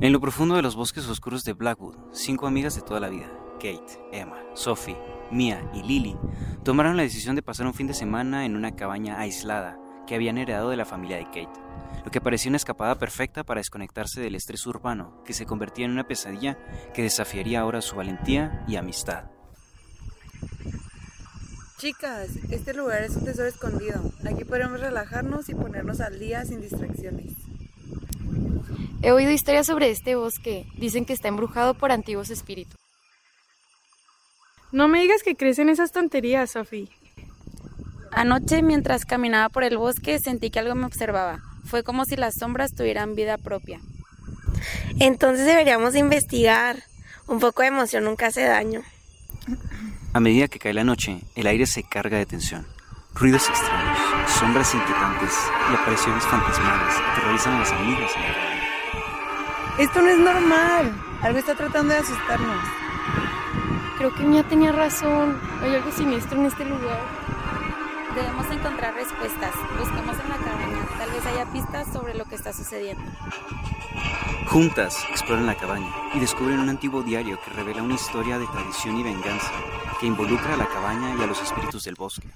En lo profundo de los bosques oscuros de Blackwood, cinco amigas de toda la vida, Kate, Emma, Sophie, Mia y Lily, tomaron la decisión de pasar un fin de semana en una cabaña aislada que habían heredado de la familia de Kate, lo que parecía una escapada perfecta para desconectarse del estrés urbano que se convertía en una pesadilla que desafiaría ahora su valentía y amistad. Chicas, este lugar es un tesoro escondido. Aquí podremos relajarnos y ponernos al día sin distracciones. He oído historias sobre este bosque. Dicen que está embrujado por antiguos espíritus. No me digas que crees en esas tonterías, Sophie. Anoche, mientras caminaba por el bosque, sentí que algo me observaba. Fue como si las sombras tuvieran vida propia. Entonces deberíamos investigar. Un poco de emoción nunca hace daño. A medida que cae la noche, el aire se carga de tensión. Ruidos extraños, sombras inquietantes y apariciones fantasmales aterrorizan a las amigas. Esto no es normal. Algo está tratando de asustarnos. Creo que Mia tenía razón. Hay algo siniestro en este lugar. Debemos encontrar respuestas. Busquemos en la cabaña. Tal vez haya pistas sobre lo que está sucediendo. Juntas exploran la cabaña y descubren un antiguo diario que revela una historia de tradición y venganza que involucra a la cabaña y a los espíritus del bosque.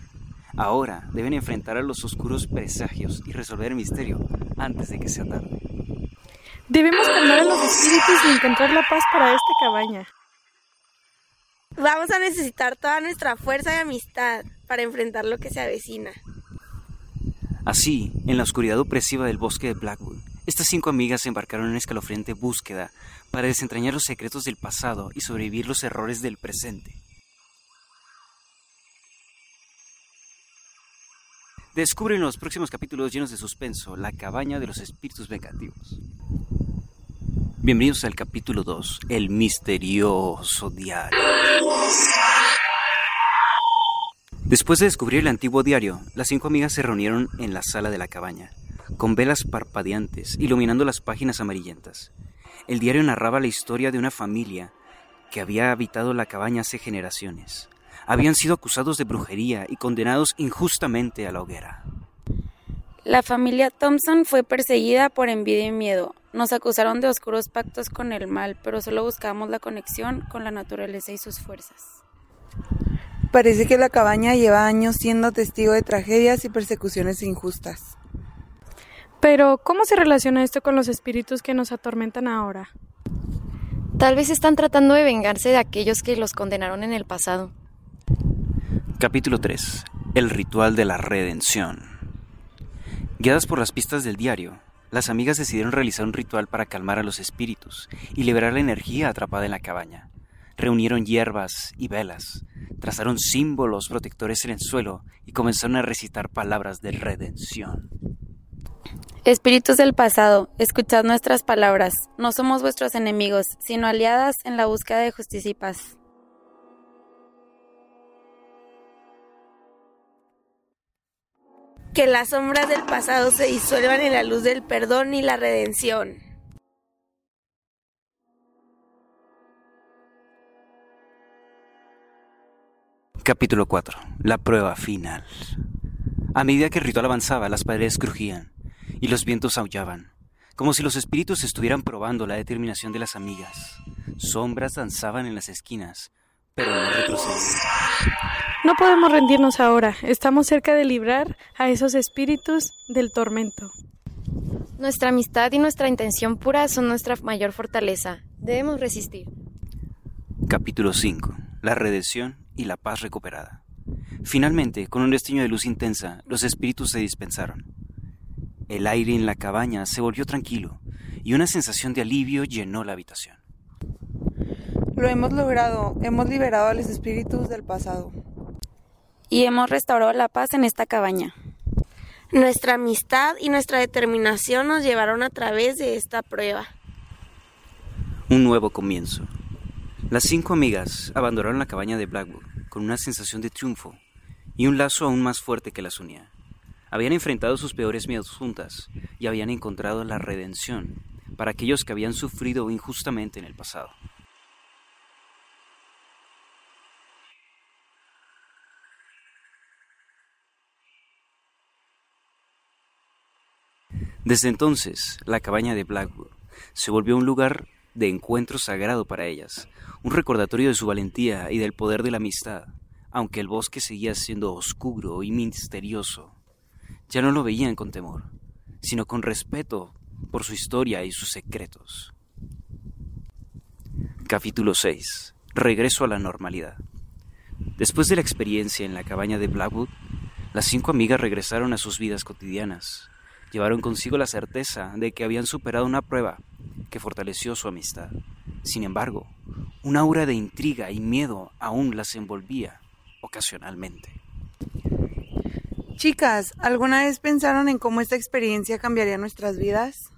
Ahora deben enfrentar a los oscuros presagios y resolver el misterio antes de que sea tarde. Debemos calmar a los espíritus y encontrar la paz para esta cabaña. Vamos a necesitar toda nuestra fuerza y amistad para enfrentar lo que se avecina. Así, en la oscuridad opresiva del bosque de Blackwood, estas cinco amigas se embarcaron en una escalofriante búsqueda para desentrañar los secretos del pasado y sobrevivir los errores del presente. Descubre en los próximos capítulos llenos de suspenso la cabaña de los espíritus vengativos. Bienvenidos al capítulo 2, el misterioso diario. Después de descubrir el antiguo diario, las cinco amigas se reunieron en la sala de la cabaña, con velas parpadeantes iluminando las páginas amarillentas. El diario narraba la historia de una familia que había habitado la cabaña hace generaciones. Habían sido acusados de brujería y condenados injustamente a la hoguera. La familia Thompson fue perseguida por envidia y miedo. Nos acusaron de oscuros pactos con el mal, pero solo buscábamos la conexión con la naturaleza y sus fuerzas. Parece que la cabaña lleva años siendo testigo de tragedias y persecuciones injustas. Pero, ¿cómo se relaciona esto con los espíritus que nos atormentan ahora? Tal vez están tratando de vengarse de aquellos que los condenaron en el pasado. Capítulo 3. El ritual de la redención. Guiadas por las pistas del diario, las amigas decidieron realizar un ritual para calmar a los espíritus y liberar la energía atrapada en la cabaña. Reunieron hierbas y velas, trazaron símbolos protectores en el suelo y comenzaron a recitar palabras de redención. Espíritus del pasado, escuchad nuestras palabras. No somos vuestros enemigos, sino aliadas en la búsqueda de justicia y paz. Que las sombras del pasado se disuelvan en la luz del perdón y la redención. Capítulo 4. La prueba final. A medida que el ritual avanzaba, las paredes crujían y los vientos aullaban, como si los espíritus estuvieran probando la determinación de las amigas. Sombras danzaban en las esquinas, pero no retrocedían. No podemos rendirnos ahora. Estamos cerca de librar a esos espíritus del tormento. Nuestra amistad y nuestra intención pura son nuestra mayor fortaleza. Debemos resistir. Capítulo 5. La redención y la paz recuperada. Finalmente, con un destello de luz intensa, los espíritus se dispensaron. El aire en la cabaña se volvió tranquilo y una sensación de alivio llenó la habitación. Lo hemos logrado. Hemos liberado a los espíritus del pasado. Y hemos restaurado la paz en esta cabaña. Nuestra amistad y nuestra determinación nos llevaron a través de esta prueba. Un nuevo comienzo. Las cinco amigas abandonaron la cabaña de Blackwood con una sensación de triunfo y un lazo aún más fuerte que las unía. Habían enfrentado sus peores miedos juntas y habían encontrado la redención para aquellos que habían sufrido injustamente en el pasado. Desde entonces, la cabaña de Blackwood se volvió un lugar de encuentro sagrado para ellas, un recordatorio de su valentía y del poder de la amistad, aunque el bosque seguía siendo oscuro y misterioso. Ya no lo veían con temor, sino con respeto por su historia y sus secretos. Capítulo 6. Regreso a la normalidad. Después de la experiencia en la cabaña de Blackwood, las cinco amigas regresaron a sus vidas cotidianas. Llevaron consigo la certeza de que habían superado una prueba que fortaleció su amistad. Sin embargo, un aura de intriga y miedo aún las envolvía ocasionalmente. Chicas, ¿alguna vez pensaron en cómo esta experiencia cambiaría nuestras vidas?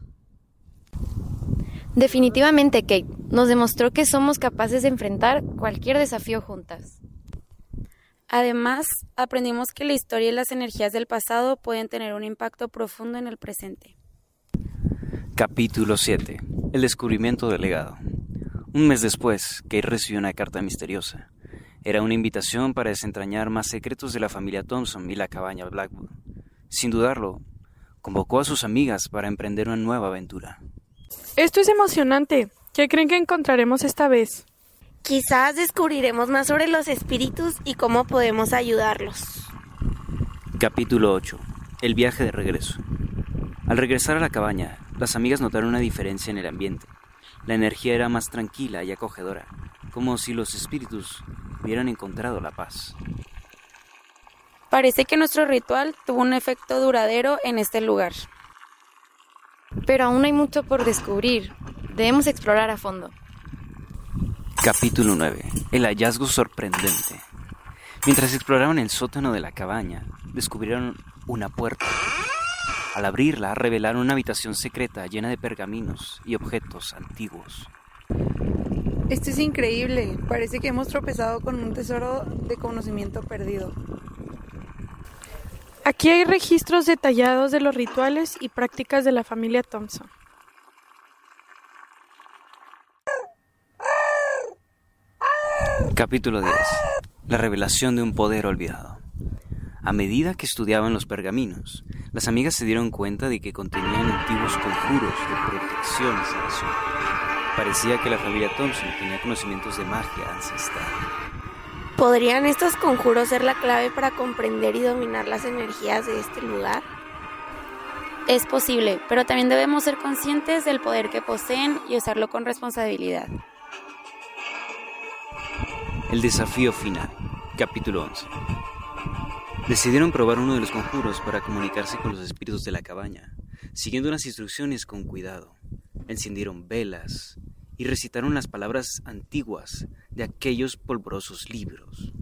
Definitivamente, Kate, nos demostró que somos capaces de enfrentar cualquier desafío juntas. Además, aprendimos que la historia y las energías del pasado pueden tener un impacto profundo en el presente. Capítulo 7. El descubrimiento del legado. Un mes después, Kate recibió una carta misteriosa. Era una invitación para desentrañar más secretos de la familia Thompson y la cabaña Blackwood. Sin dudarlo, convocó a sus amigas para emprender una nueva aventura. Esto es emocionante. ¿Qué creen que encontraremos esta vez? Quizás descubriremos más sobre los espíritus y cómo podemos ayudarlos. Capítulo 8. El viaje de regreso. Al regresar a la cabaña, las amigas notaron una diferencia en el ambiente. La energía era más tranquila y acogedora, como si los espíritus hubieran encontrado la paz. Parece que nuestro ritual tuvo un efecto duradero en este lugar. Pero aún hay mucho por descubrir. Debemos explorar a fondo. Capítulo 9. El hallazgo sorprendente. Mientras exploraban el sótano de la cabaña, descubrieron una puerta. Al abrirla, revelaron una habitación secreta llena de pergaminos y objetos antiguos. Esto es increíble. Parece que hemos tropezado con un tesoro de conocimiento perdido. Aquí hay registros detallados de los rituales y prácticas de la familia Thompson. Capítulo 10. La revelación de un poder olvidado. A medida que estudiaban los pergaminos, las amigas se dieron cuenta de que contenían antiguos conjuros de protección y sanación. Parecía que la familia Thompson tenía conocimientos de magia ancestral. ¿Podrían estos conjuros ser la clave para comprender y dominar las energías de este lugar? Es posible, pero también debemos ser conscientes del poder que poseen y usarlo con responsabilidad. El desafío final. Capítulo 11. Decidieron probar uno de los conjuros para comunicarse con los espíritus de la cabaña, siguiendo unas instrucciones con cuidado. Encendieron velas y recitaron las palabras antiguas de aquellos polvorosos libros.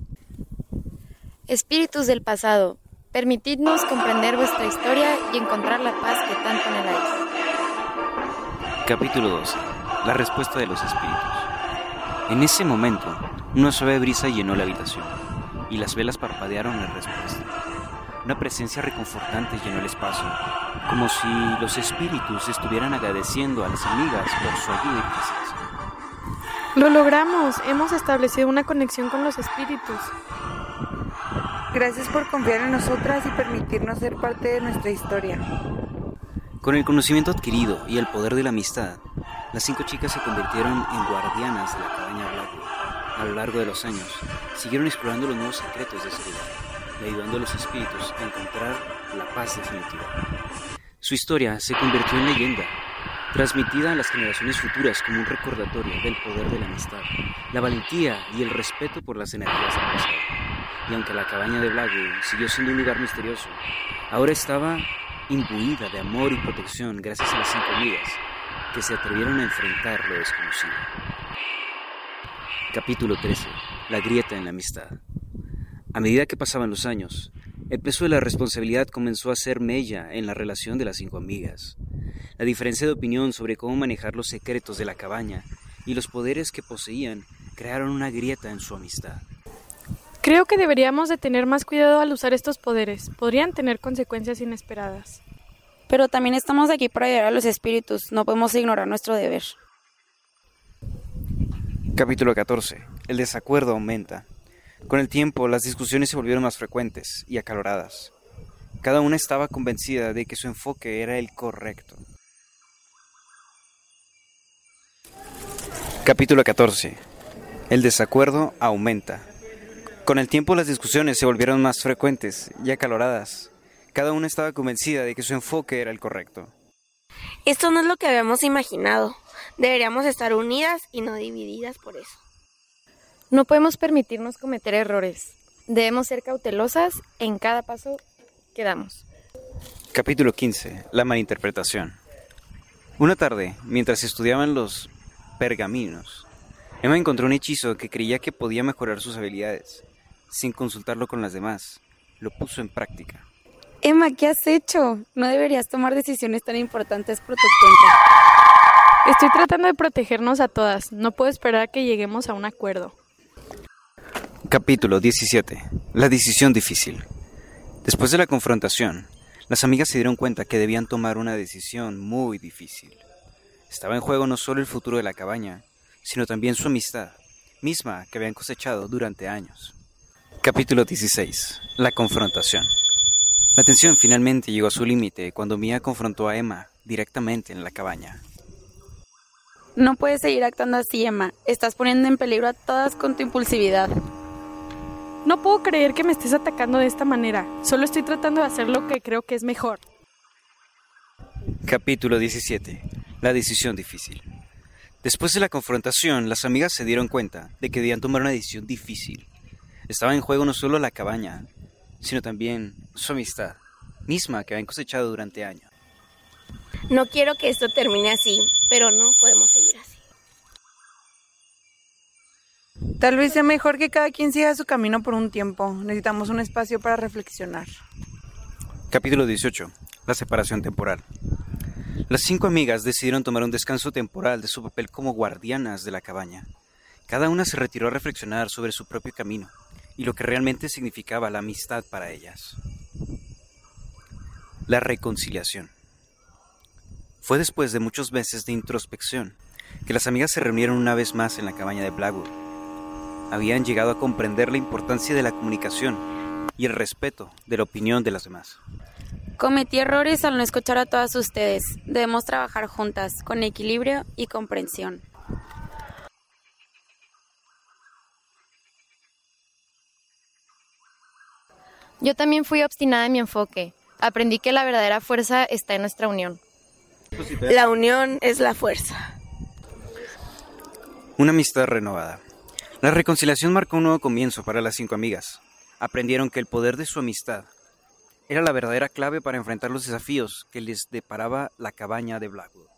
Espíritus del pasado, permitidnos comprender vuestra historia y encontrar la paz que tanto anheláis. Capítulo 12. La respuesta de los espíritus. En ese momento, una suave brisa llenó la habitación y las velas parpadearon en respuesta. Una presencia reconfortante llenó el espacio, como si los espíritus estuvieran agradeciendo a las amigas por su ayuda y presencia. Lo logramos. Hemos establecido una conexión con los espíritus. Gracias por confiar en nosotras y permitirnos ser parte de nuestra historia. Con el conocimiento adquirido y el poder de la amistad, las cinco chicas se convirtieron en guardianas de la cabaña. A lo largo de los años, siguieron explorando los nuevos secretos de ese lugar y ayudando a los espíritus a encontrar la paz definitiva. Su historia se convirtió en leyenda, transmitida a las generaciones futuras como un recordatorio del poder de la amistad, la valentía y el respeto por las energías del pasado. Y aunque la cabaña de Blackwood siguió siendo un lugar misterioso, ahora estaba imbuida de amor y protección gracias a las cinco amigas que se atrevieron a enfrentar lo desconocido. Capítulo 13. La grieta en la amistad. A medida que pasaban los años, el peso de la responsabilidad comenzó a ser mella en la relación de las cinco amigas. La diferencia de opinión sobre cómo manejar los secretos de la cabaña y los poderes que poseían crearon una grieta en su amistad. Creo que deberíamos de tener más cuidado al usar estos poderes. Podrían tener consecuencias inesperadas. Pero también estamos aquí para ayudar a los espíritus. No podemos ignorar nuestro deber. Capítulo 14. El desacuerdo aumenta. Con el tiempo, las discusiones se volvieron más frecuentes y acaloradas. Cada una estaba convencida de que su enfoque era el correcto. Capítulo 14. El desacuerdo aumenta. Con el tiempo las discusiones se volvieron más frecuentes y acaloradas. Cada una estaba convencida de que su enfoque era el correcto. Esto no es lo que habíamos imaginado. Deberíamos estar unidas y no divididas por eso. No podemos permitirnos cometer errores. Debemos ser cautelosas en cada paso que damos. Capítulo 15. La malinterpretación. Una tarde, mientras estudiaban los pergaminos, Emma encontró un hechizo que creía que podía mejorar sus habilidades. Sin consultarlo con las demás, lo puso en práctica. Emma, ¿qué has hecho? No deberías tomar decisiones tan importantes por tu cuenta. Estoy tratando de protegernos a todas. No puedo esperar a que lleguemos a un acuerdo. Capítulo 17. La decisión difícil. Después de la confrontación, las amigas se dieron cuenta que debían tomar una decisión muy difícil. Estaba en juego no solo el futuro de la cabaña, sino también su amistad, misma que habían cosechado durante años. Capítulo 16. La confrontación. La tensión finalmente llegó a su límite cuando Mia confrontó a Emma directamente en la cabaña. No puedes seguir actuando así, Emma. Estás poniendo en peligro a todas con tu impulsividad. No puedo creer que me estés atacando de esta manera. Solo estoy tratando de hacer lo que creo que es mejor. Capítulo 17. La decisión difícil. Después de la confrontación, las amigas se dieron cuenta de que debían tomar una decisión difícil. Estaba en juego no solo la cabaña, sino también su amistad, misma que habían cosechado durante años. No quiero que esto termine así, pero no podemos seguir así. Tal vez sea mejor que cada quien siga su camino por un tiempo. Necesitamos un espacio para reflexionar. Capítulo 18. La separación temporal. Las cinco amigas decidieron tomar un descanso temporal de su papel como guardianas de la cabaña. Cada una se retiró a reflexionar sobre su propio camino y lo que realmente significaba la amistad para ellas. La reconciliación. Fue después de muchos meses de introspección que las amigas se reunieron una vez más en la cabaña de Blackwood. Habían llegado a comprender la importancia de la comunicación y el respeto de la opinión de las demás. Cometí errores al no escuchar a todas ustedes. Debemos trabajar juntas, con equilibrio y comprensión. Yo también fui obstinada en mi enfoque. Aprendí que la verdadera fuerza está en nuestra unión. La unión es la fuerza. Una amistad renovada. La reconciliación marcó un nuevo comienzo para las cinco amigas. Aprendieron que el poder de su amistad era la verdadera clave para enfrentar los desafíos que les deparaba la cabaña de Blackwood.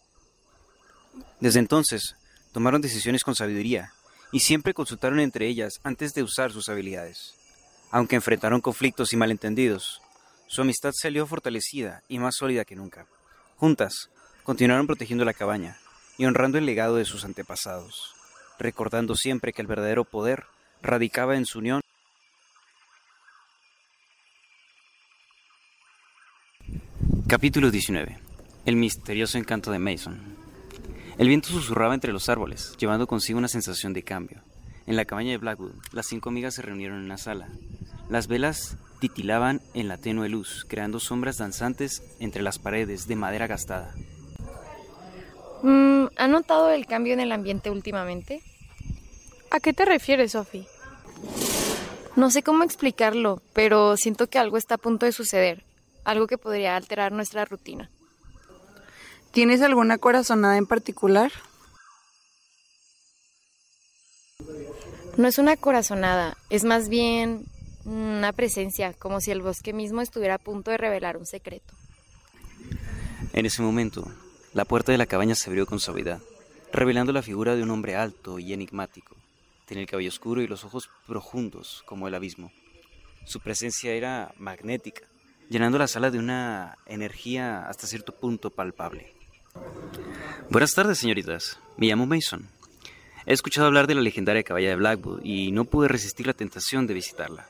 Desde entonces, tomaron decisiones con sabiduría y siempre consultaron entre ellas antes de usar sus habilidades. Aunque enfrentaron conflictos y malentendidos, su amistad salió fortalecida y más sólida que nunca. Juntas, continuaron protegiendo la cabaña y honrando el legado de sus antepasados, recordando siempre que el verdadero poder radicaba en su unión. Capítulo 19. El misterioso encanto de Mason. El viento susurraba entre los árboles, llevando consigo una sensación de cambio. En la cabaña de Blackwood, las cinco amigas se reunieron en una sala. Las velas titilaban en la tenue luz, creando sombras danzantes entre las paredes de madera gastada. ¿Ha notado el cambio en el ambiente últimamente? ¿A qué te refieres, Sophie? No sé cómo explicarlo, pero siento que algo está a punto de suceder, algo que podría alterar nuestra rutina. ¿Tienes alguna corazonada en particular? No es una corazonada, es más bien una presencia, como si el bosque mismo estuviera a punto de revelar un secreto. En ese momento, la puerta de la cabaña se abrió con suavidad, revelando la figura de un hombre alto y enigmático. Tenía el cabello oscuro y los ojos profundos como el abismo. Su presencia era magnética, llenando la sala de una energía hasta cierto punto palpable. Buenas tardes, señoritas. Me llamo Mason. He escuchado hablar de la legendaria cabaña de Blackwood y no pude resistir la tentación de visitarla.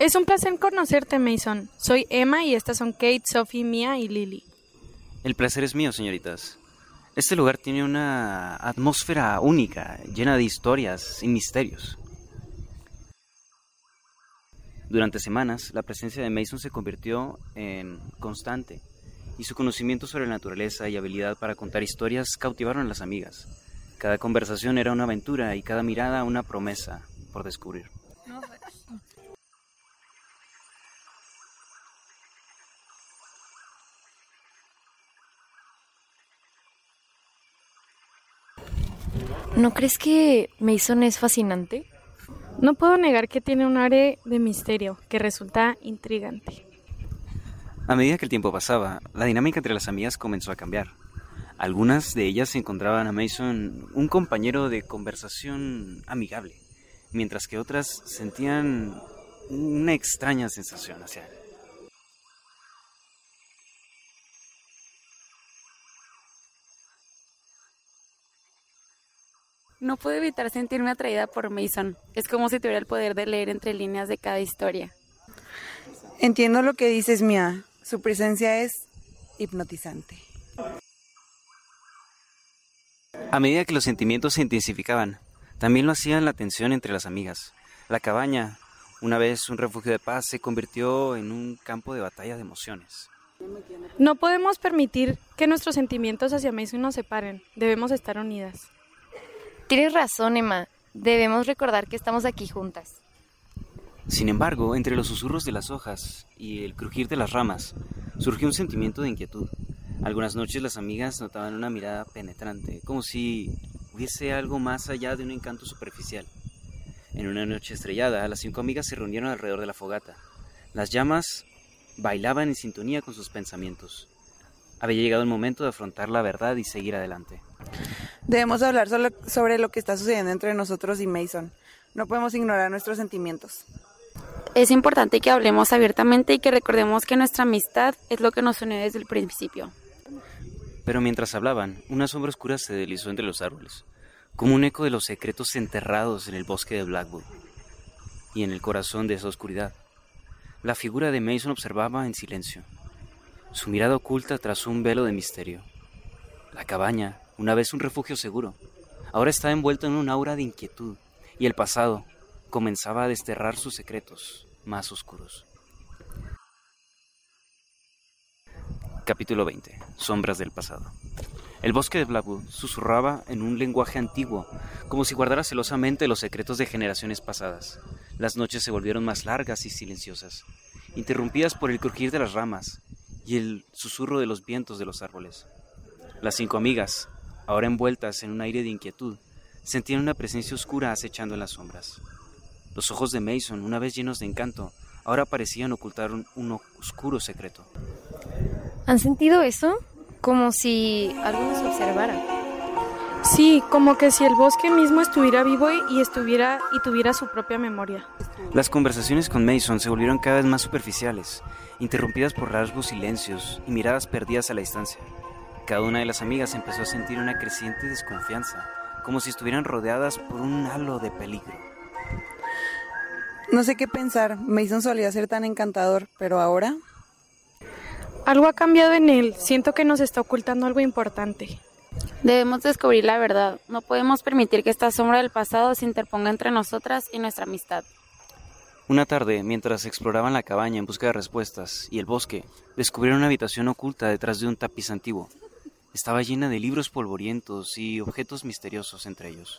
Es un placer conocerte, Mason. Soy Emma y estas son Kate, Sophie, Mia y Lily. El placer es mío, señoritas. Este lugar tiene una atmósfera única, llena de historias y misterios. Durante semanas, la presencia de Mason se convirtió en constante, y su conocimiento sobre la naturaleza y habilidad para contar historias cautivaron a las amigas. Cada conversación era una aventura y cada mirada una promesa por descubrir. ¿No crees que Mason es fascinante? No puedo negar que tiene un área de misterio que resulta intrigante. A medida que el tiempo pasaba, la dinámica entre las amigas comenzó a cambiar. Algunas de ellas encontraban a Mason un compañero de conversación amigable, mientras que otras sentían una extraña sensación hacia él. No puedo evitar sentirme atraída por Mason. Es como si tuviera el poder de leer entre líneas de cada historia. Entiendo lo que dices, Mia. Su presencia es hipnotizante. A medida que los sentimientos se intensificaban, también lo hacían la tensión entre las amigas. La cabaña, una vez un refugio de paz, se convirtió en un campo de batalla de emociones. No podemos permitir que nuestros sentimientos hacia Mason nos separen. Debemos estar unidas. Tienes razón, Emma. Debemos recordar que estamos aquí juntas. Sin embargo, entre los susurros de las hojas y el crujir de las ramas, surgió un sentimiento de inquietud. Algunas noches las amigas notaban una mirada penetrante, como si hubiese algo más allá de un encanto superficial. En una noche estrellada, las cinco amigas se reunieron alrededor de la fogata. Las llamas bailaban en sintonía con sus pensamientos. Había llegado el momento de afrontar la verdad y seguir adelante. Debemos hablar solo sobre lo que está sucediendo entre nosotros y Mason. No podemos ignorar nuestros sentimientos. Es importante que hablemos abiertamente y que recordemos que nuestra amistad es lo que nos une desde el principio. Pero mientras hablaban, una sombra oscura se deslizó entre los árboles, como un eco de los secretos enterrados en el bosque de Blackwood. Y en el corazón de esa oscuridad, la figura de Mason observaba en silencio, su mirada oculta tras un velo de misterio. La cabaña, una vez un refugio seguro, ahora estaba envuelto en un aura de inquietud, y el pasado comenzaba a desterrar sus secretos más oscuros. Capítulo 20. Sombras del pasado. El bosque de Blackwood susurraba en un lenguaje antiguo, como si guardara celosamente los secretos de generaciones pasadas. Las noches se volvieron más largas y silenciosas, interrumpidas por el crujir de las ramas y el susurro de los vientos de los árboles. Las cinco amigas, ahora envueltas en un aire de inquietud, sentían una presencia oscura acechando en las sombras. Los ojos de Mason, una vez llenos de encanto, ahora parecían ocultar un, un oscuro secreto. ¿Han sentido eso? Como si algo nos observara. Sí, como que si el bosque mismo estuviera vivo y estuviera y tuviera su propia memoria. Las conversaciones con Mason se volvieron cada vez más superficiales, interrumpidas por rasgos silencios y miradas perdidas a la distancia. Cada una de las amigas empezó a sentir una creciente desconfianza, como si estuvieran rodeadas por un halo de peligro. No sé qué pensar. Mason solía ser tan encantador, pero ahora... Algo ha cambiado en él. Siento que nos está ocultando algo importante. Debemos descubrir la verdad. No podemos permitir que esta sombra del pasado se interponga entre nosotras y nuestra amistad. Una tarde, mientras exploraban la cabaña en busca de respuestas y el bosque, descubrieron una habitación oculta detrás de un tapiz antiguo. Estaba llena de libros polvorientos y objetos misteriosos entre ellos.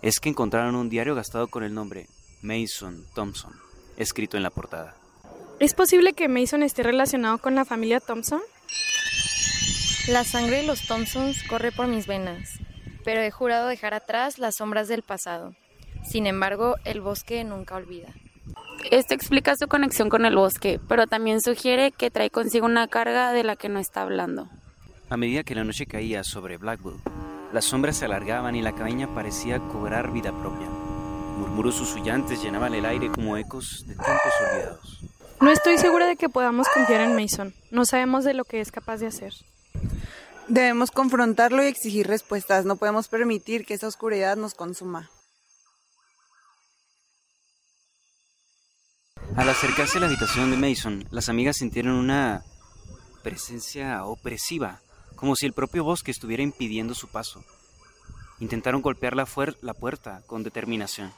Es que encontraron un diario gastado con el nombre Mason Thompson, escrito en la portada. ¿Es posible que Mason esté relacionado con la familia Thompson? La sangre de los Thompsons corre por mis venas, pero he jurado dejar atrás las sombras del pasado. Sin embargo, el bosque nunca olvida. Esto explica su conexión con el bosque, pero también sugiere que trae consigo una carga de la que no está hablando. A medida que la noche caía sobre Blackwood, las sombras se alargaban y la cabaña parecía cobrar vida propia. Murmuros susurrantes llenaban el aire como ecos de tiempos olvidados. No estoy segura de que podamos confiar en Mason. No sabemos de lo que es capaz de hacer. Debemos confrontarlo y exigir respuestas. No podemos permitir que esa oscuridad nos consuma. Al acercarse a la habitación de Mason, las amigas sintieron una presencia opresiva, como si el propio bosque estuviera impidiendo su paso. Intentaron golpear la, la puerta con determinación.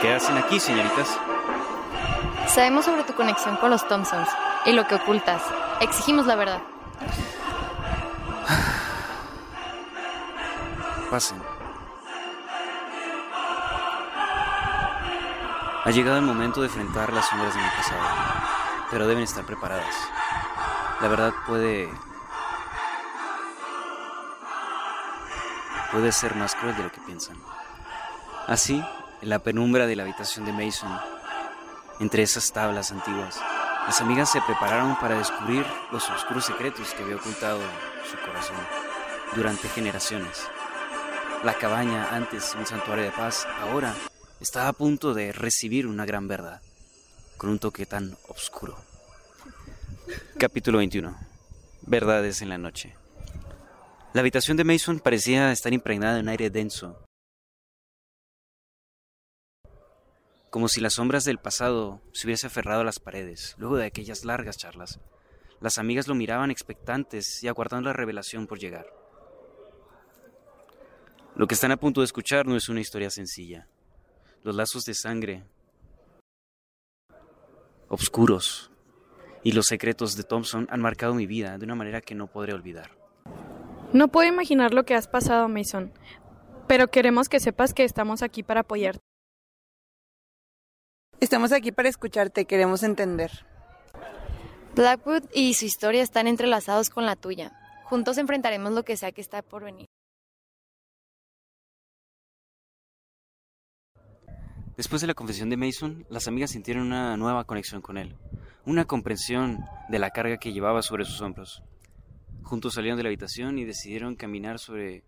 ¿Qué hacen aquí, señoritas? Sabemos sobre tu conexión con los Thompsons y lo que ocultas. Exigimos la verdad. pasen. Ha llegado el momento de enfrentar las sombras de mi pasado, pero deben estar preparadas. La verdad puede... puede ser más cruel de lo que piensan. Así, en la penumbra de la habitación de Mason, entre esas tablas antiguas, las amigas se prepararon para descubrir los oscuros secretos que había ocultado su corazón durante generaciones. La cabaña, antes un santuario de paz, ahora estaba a punto de recibir una gran verdad, con un toque tan oscuro. Capítulo 21. Verdades en la noche. La habitación de Mason parecía estar impregnada de un aire denso, como si las sombras del pasado se hubiese aferrado a las paredes, luego de aquellas largas charlas. Las amigas lo miraban expectantes y aguardando la revelación por llegar. Lo que están a punto de escuchar no es una historia sencilla. Los lazos de sangre, obscuros, y los secretos de Thompson han marcado mi vida de una manera que no podré olvidar. No puedo imaginar lo que has pasado, Mason, pero queremos que sepas que estamos aquí para apoyarte. Estamos aquí para escucharte, queremos entender. Blackwood y su historia están entrelazados con la tuya. Juntos enfrentaremos lo que sea que está por venir. Después de la confesión de Mason, las amigas sintieron una nueva conexión con él, una comprensión de la carga que llevaba sobre sus hombros. Juntos salieron de la habitación y decidieron caminar sobre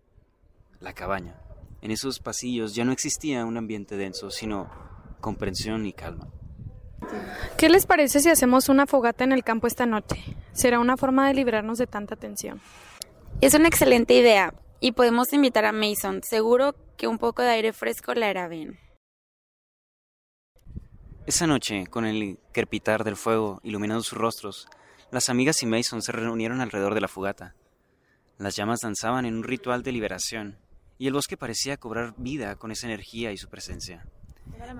la cabaña. En esos pasillos ya no existía un ambiente denso, sino comprensión y calma. ¿Qué les parece si hacemos una fogata en el campo esta noche? Será una forma de librarnos de tanta tensión. Es una excelente idea y podemos invitar a Mason. Seguro que un poco de aire fresco le hará bien. Esa noche, con el crepitar del fuego iluminando sus rostros, las amigas y Mason se reunieron alrededor de la fogata. Las llamas danzaban en un ritual de liberación, y el bosque parecía cobrar vida con esa energía y su presencia.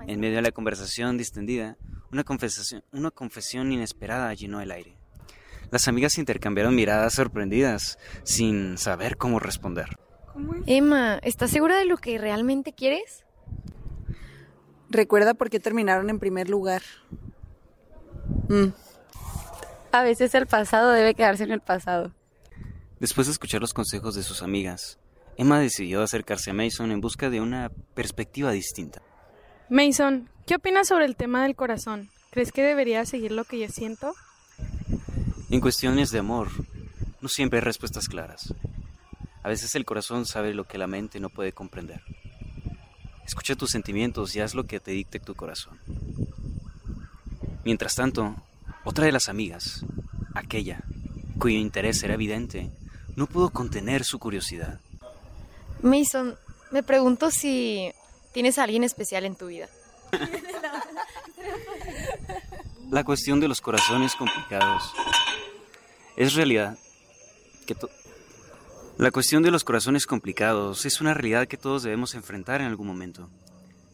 En medio de la conversación distendida, una confesión, una confesión inesperada llenó el aire. Las amigas intercambiaron miradas sorprendidas, sin saber cómo responder. Emma, ¿estás segura de lo que realmente quieres? Recuerda por qué terminaron en primer lugar. Mm. A veces el pasado debe quedarse en el pasado. Después de escuchar los consejos de sus amigas, Emma decidió acercarse a Mason en busca de una perspectiva distinta. Mason, ¿qué opinas sobre el tema del corazón? ¿Crees que debería seguir lo que yo siento? En cuestiones de amor, no siempre hay respuestas claras. A veces el corazón sabe lo que la mente no puede comprender. Escucha tus sentimientos y haz lo que te dicte tu corazón. Mientras tanto, otra de las amigas, aquella cuyo interés era evidente, no pudo contener su curiosidad. Mason, me pregunto si tienes a alguien especial en tu vida. La cuestión de los corazones complicados es realidad que to- La cuestión de los corazones complicados es una realidad que todos debemos enfrentar en algún momento.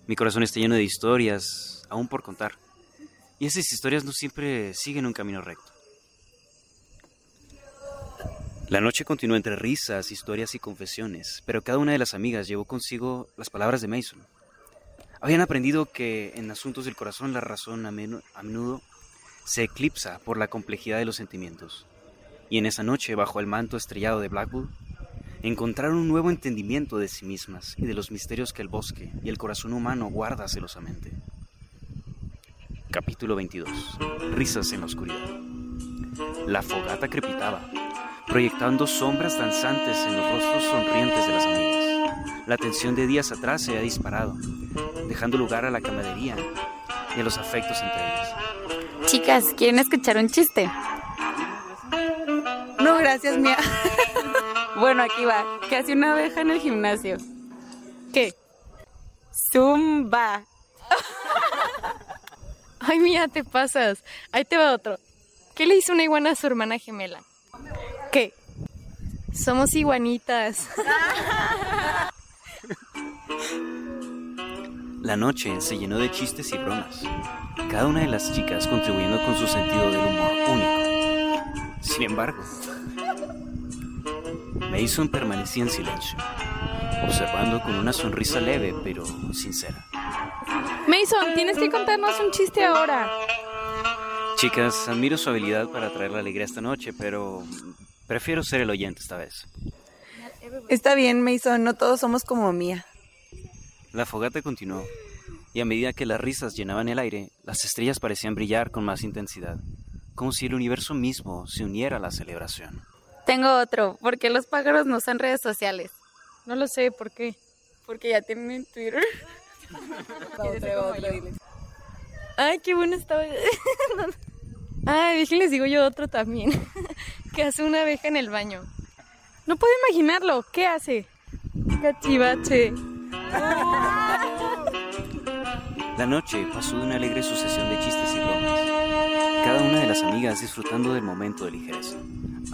Mi corazón está lleno de historias, aún por contar. Y esas historias no siempre siguen un camino recto. La noche continuó entre risas, historias y confesiones, pero cada una de las amigas llevó consigo las palabras de Mason. Habían aprendido que en asuntos del corazón la razón a menu- a menudo se eclipsa por la complejidad de los sentimientos. Y en esa noche, bajo el manto estrellado de Blackwood, encontraron un nuevo entendimiento de sí mismas y de los misterios que el bosque y el corazón humano guarda celosamente. Capítulo 22. Risas en la oscuridad. La fogata crepitaba, proyectando sombras danzantes en los rostros sonrientes de las amigas. La tensión de días atrás se ha disparado, dejando lugar a la camaradería y a los afectos entre ellas. Chicas, ¿quieren escuchar un chiste? No, gracias, mía. Bueno, aquí va. ¿Qué hace una abeja en el gimnasio? ¿Qué? Zumba. Ay, mía, te pasas. Ahí te va otro. ¿Qué le hizo una iguana a su hermana gemela? ¿Qué? Somos iguanitas. La noche se llenó de chistes y bromas, cada una de las chicas contribuyendo con su sentido del humor único. Sin embargo, Mason permanecía en silencio. observando con una sonrisa leve pero sincera. Mason, tienes que contarnos un chiste ahora. Chicas, admiro su habilidad para traer la alegría esta noche, pero prefiero ser el oyente esta vez. Está bien, Mason, no todos somos como Mía. La fogata continuó, y a medida que las risas llenaban el aire, las estrellas parecían brillar con más intensidad, como si el universo mismo se uniera a la celebración. Tengo otro. ¿Por qué los pájaros no usan redes sociales? No lo sé, ¿por qué? Porque ya tienen Twitter. Ay, qué bueno estaba. Ay, déjenles digo yo otro también. que hace una abeja en el baño. No puedo imaginarlo. ¿Qué hace? Cachivache. La noche pasó de una alegre sucesión de chistes y bromas, cada una de las amigas disfrutando del momento de ligereza,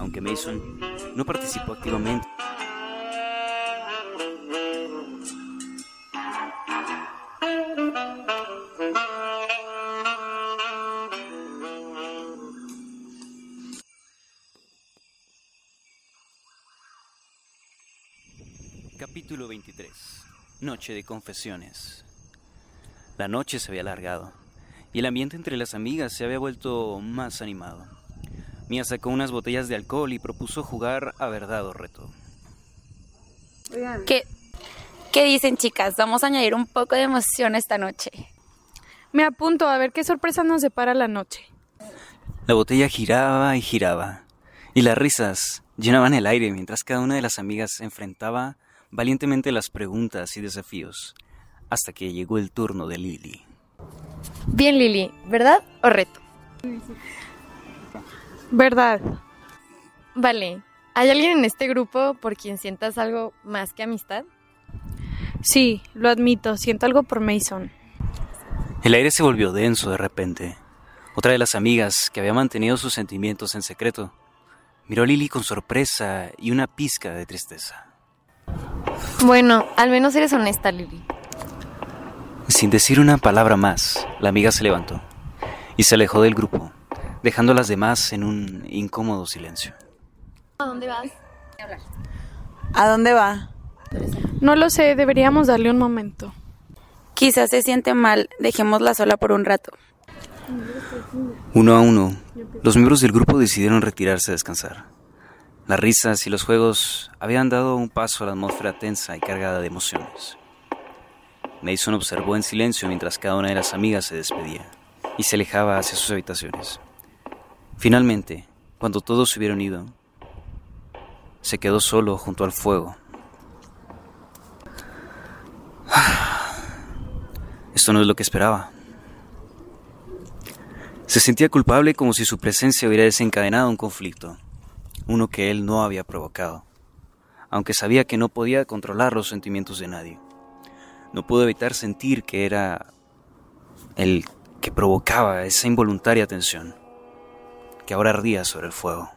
aunque Mason no participó activamente. Capítulo 23. Noche de confesiones. La noche se había alargado y el ambiente entre las amigas se había vuelto más animado. Mía sacó unas botellas de alcohol y propuso jugar a verdad o reto. ¿Qué, ¿Qué dicen, chicas? Vamos a añadir un poco de emoción esta noche. Me apunto a ver qué sorpresa nos depara la noche. La botella giraba y giraba, y las risas llenaban el aire mientras cada una de las amigas enfrentaba valientemente las preguntas y desafíos, hasta que llegó el turno de Lily. Bien, Lili, ¿verdad o reto? Verdad. Vale. ¿Hay alguien en este grupo por quien sientas algo más que amistad? Sí, lo admito, siento algo por Mason. El aire se volvió denso de repente. Otra de las amigas, que había mantenido sus sentimientos en secreto, miró a Lily con sorpresa y una pizca de tristeza. Bueno, al menos eres honesta, Lili. Sin decir una palabra más, la amiga se levantó y se alejó del grupo, dejando a las demás en un incómodo silencio. ¿A dónde vas? ¿A dónde va? No lo sé, deberíamos darle un momento. Quizás se siente mal. Dejémosla sola por un rato. Uno a uno, los miembros del grupo decidieron retirarse a descansar. Las risas y los juegos habían dado un paso a la atmósfera tensa y cargada de emociones. Mason observó en silencio mientras cada una de las amigas se despedía y se alejaba hacia sus habitaciones. Finalmente, cuando todos se hubieron ido, se quedó solo junto al fuego. Esto no es lo que esperaba. Se sentía culpable como si su presencia hubiera desencadenado un conflicto, uno que él no había provocado, aunque sabía que no podía controlar los sentimientos de nadie. No pudo evitar sentir que era el que provocaba esa involuntaria tensión, que ahora ardía sobre el fuego.